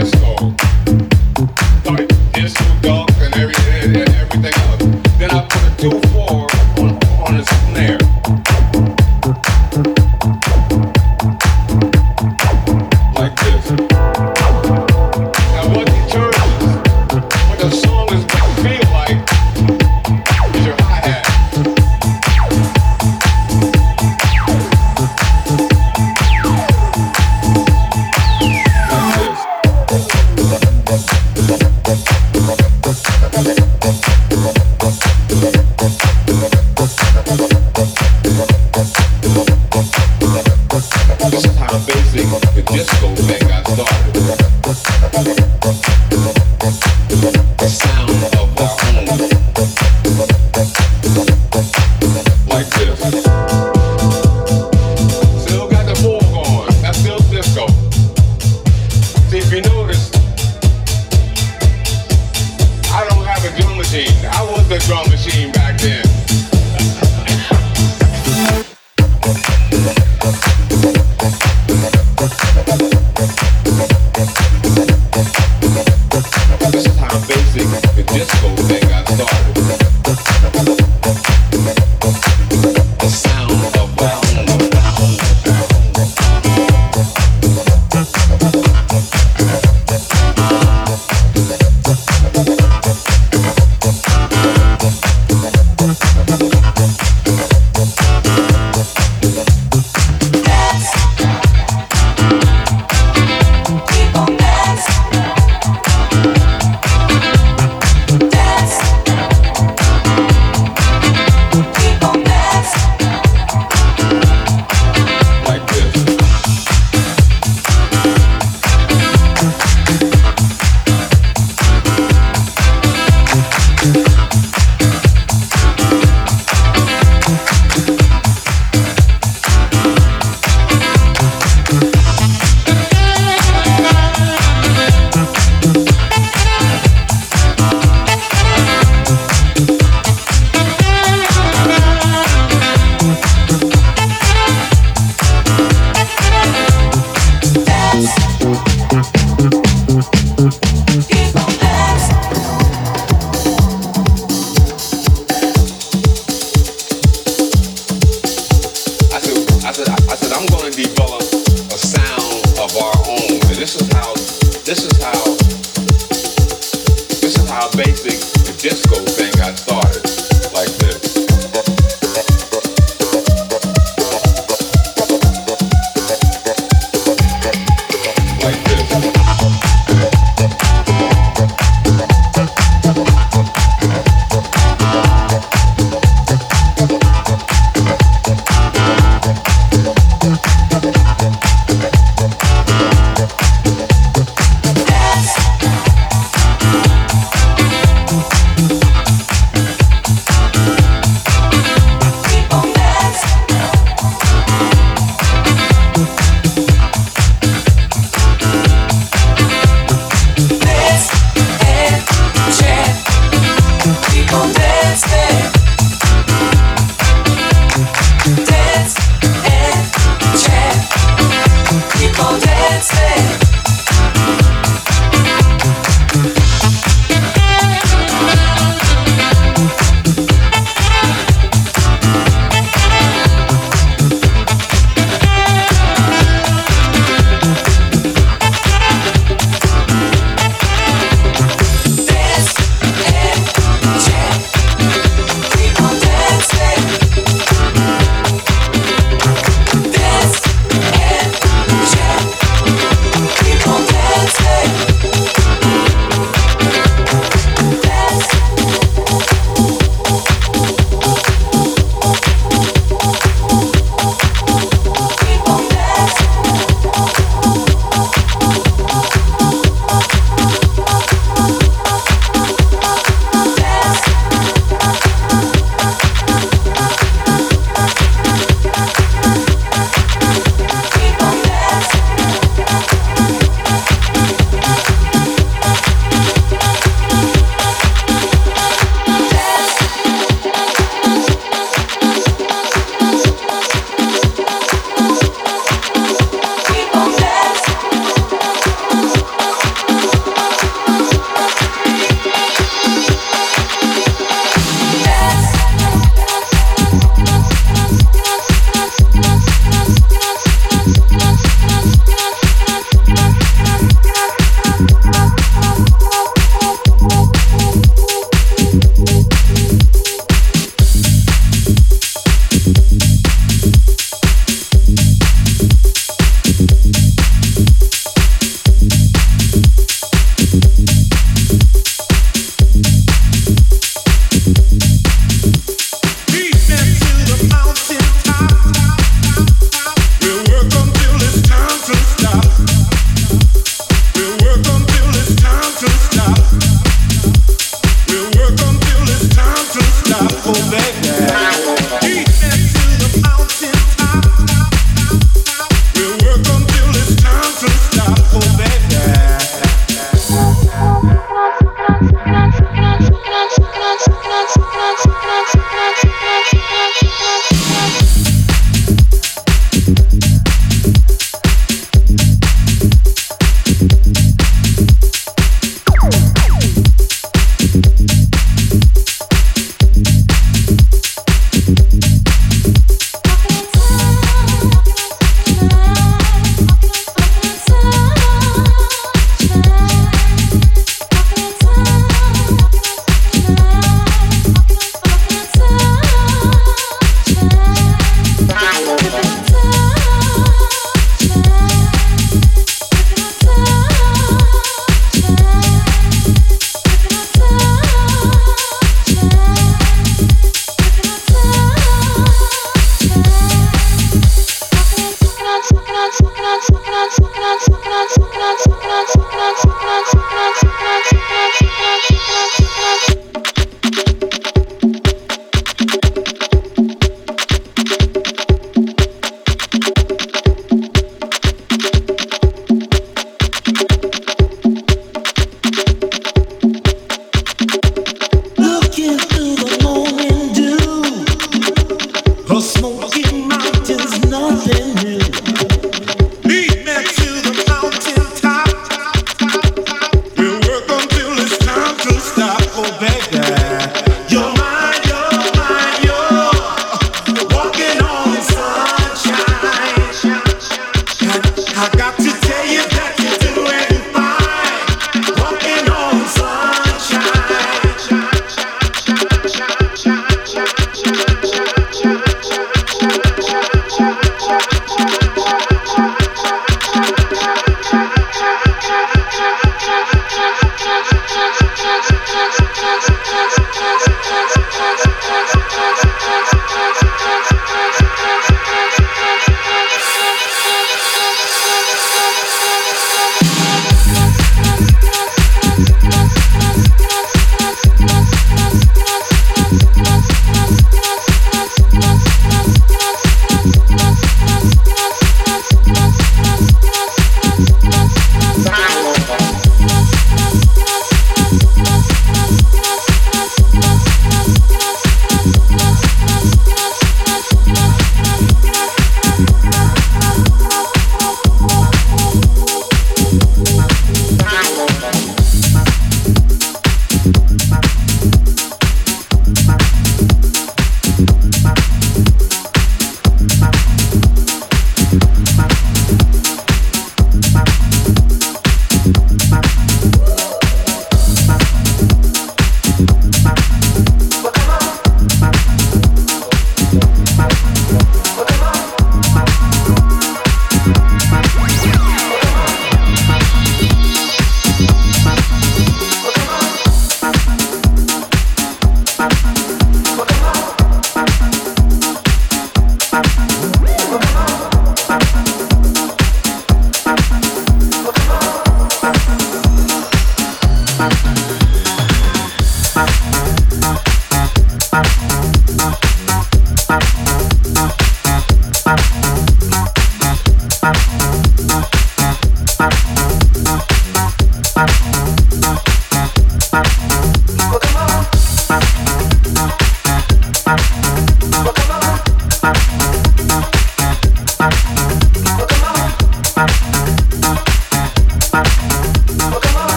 disco.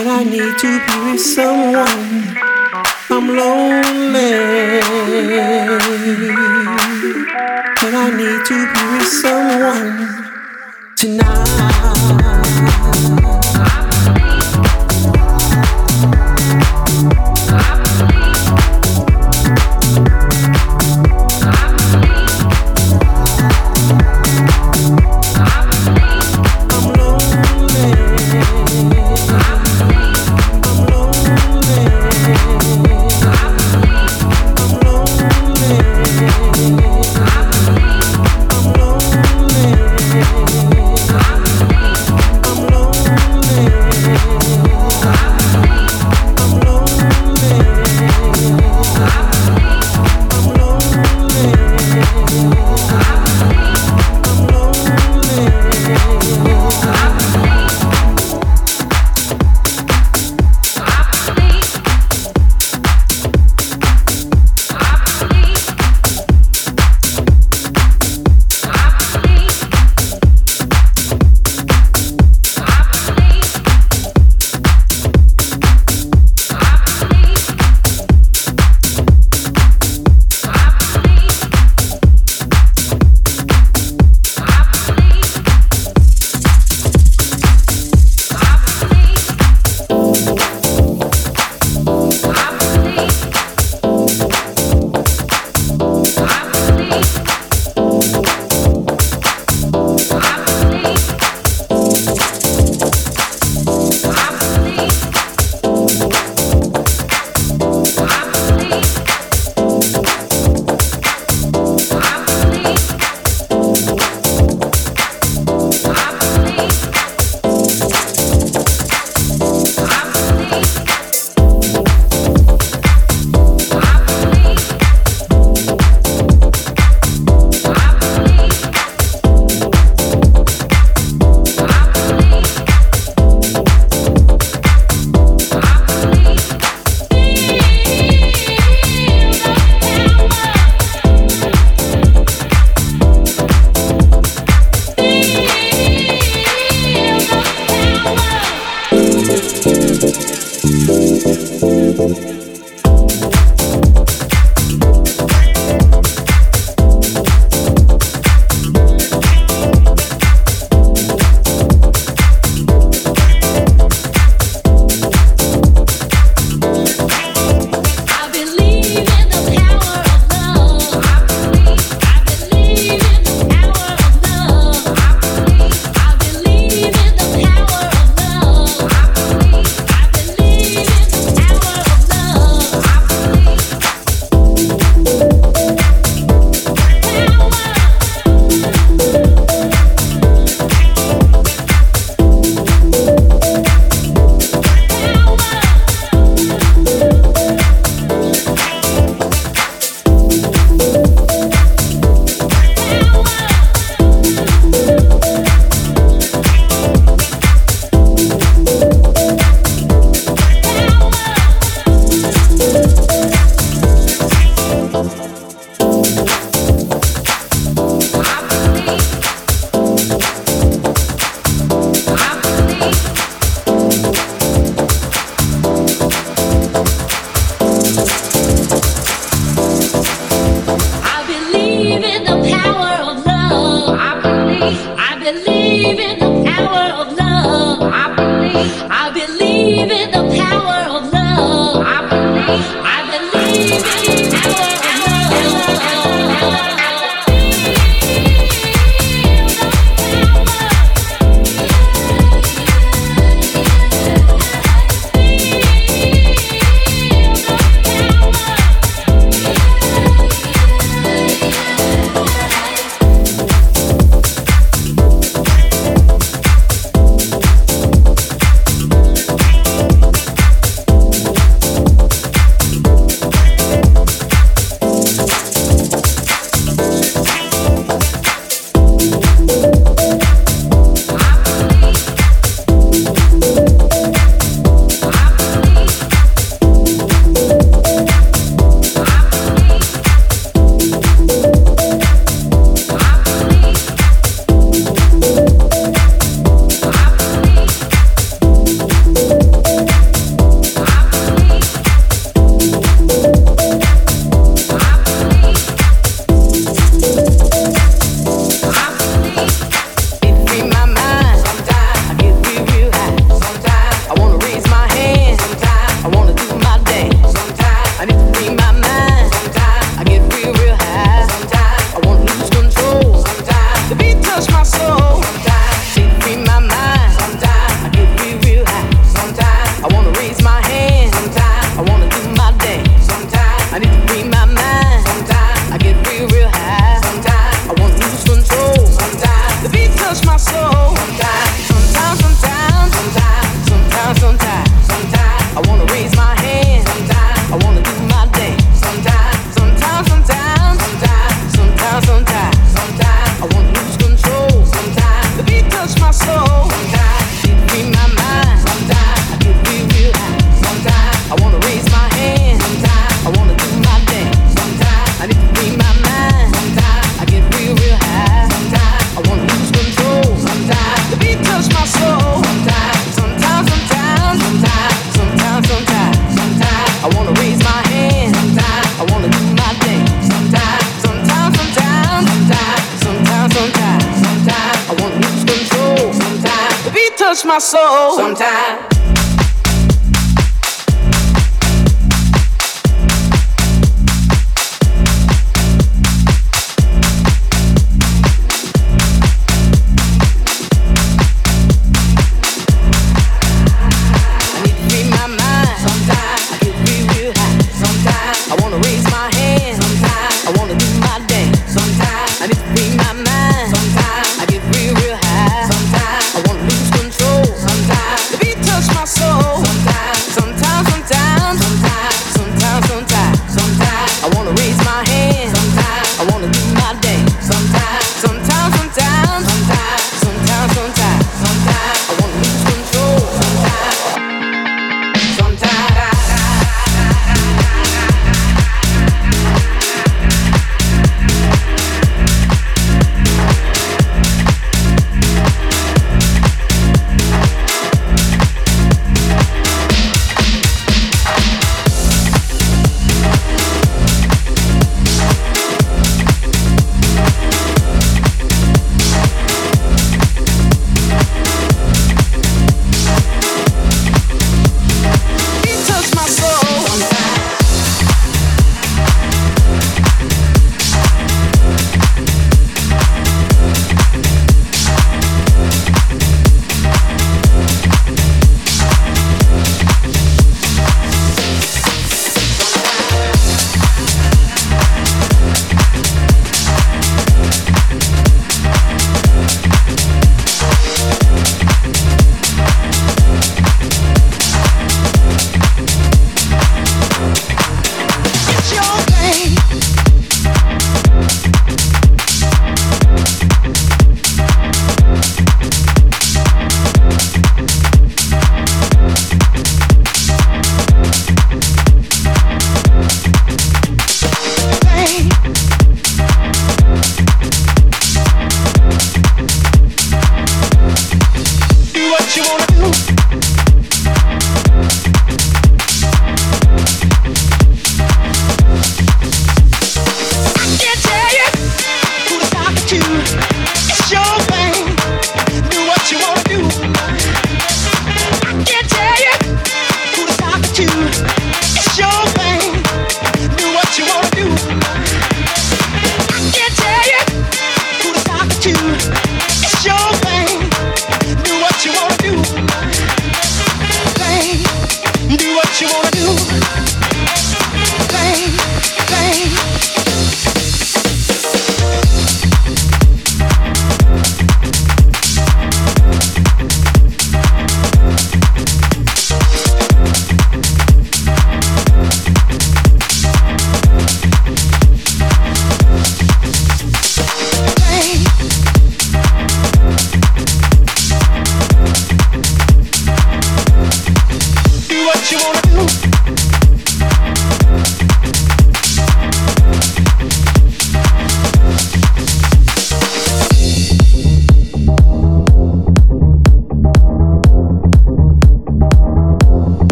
And I need to be with someone. I'm lonely. And I need to be with someone tonight.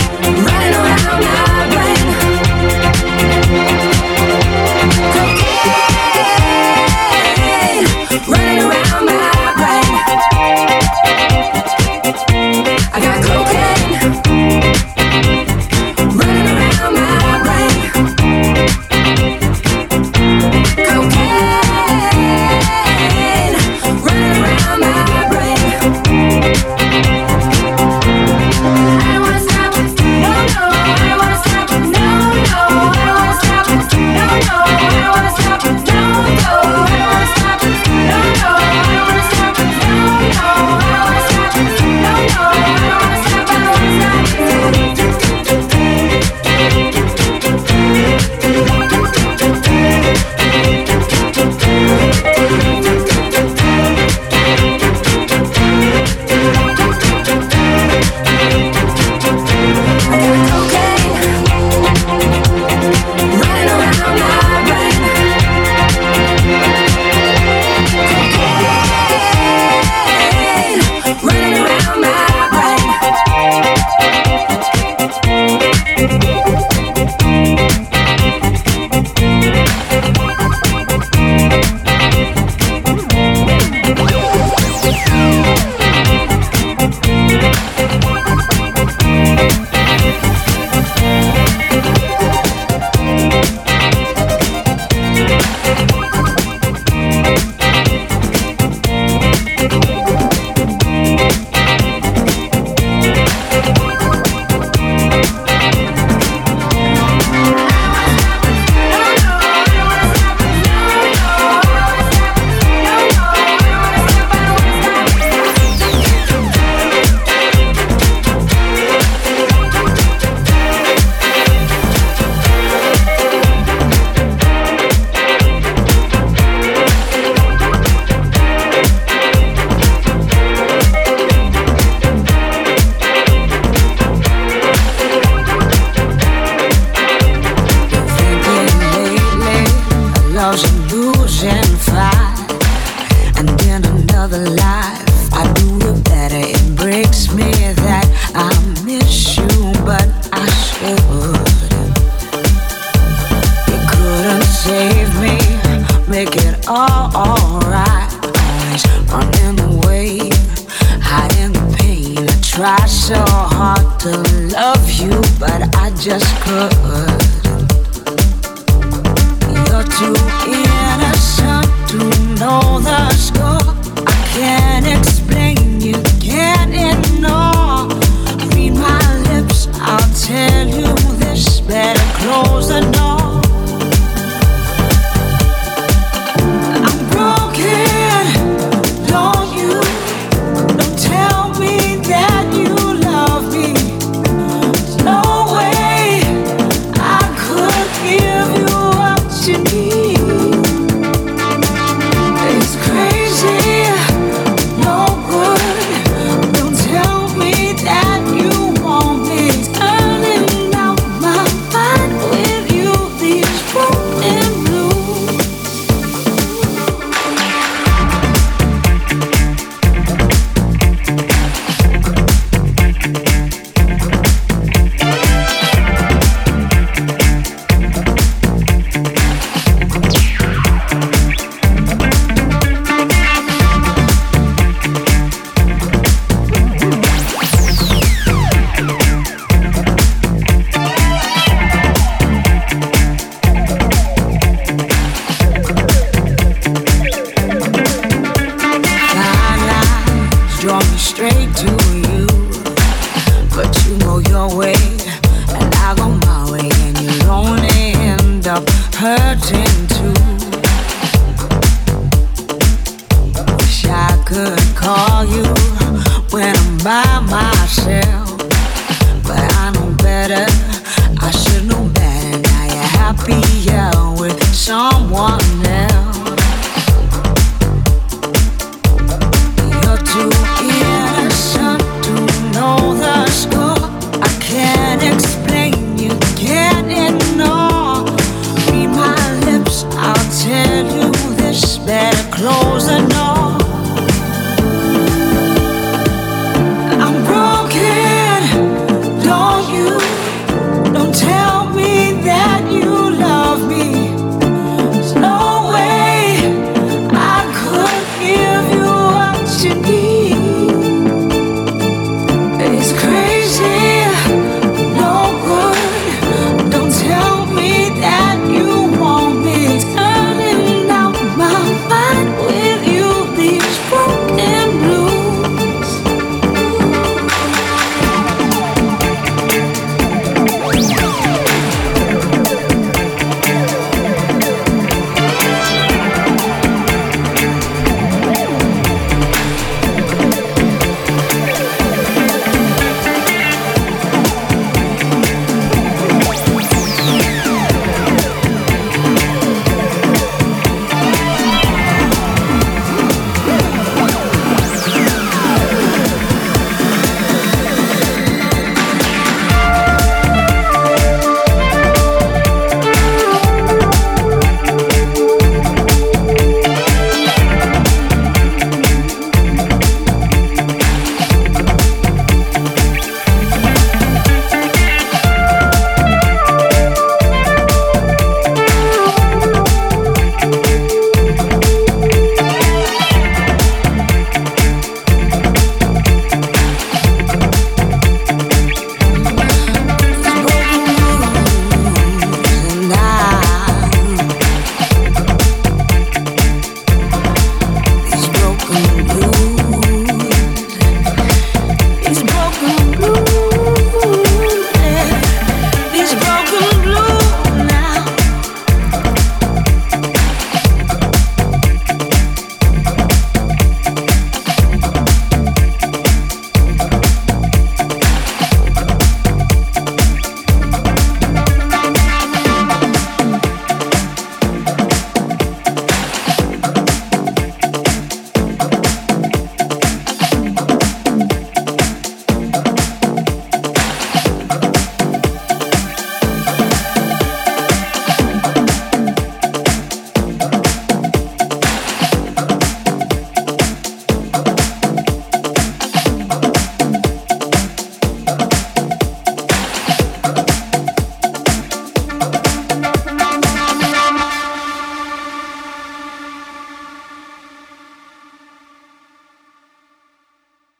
Someone else.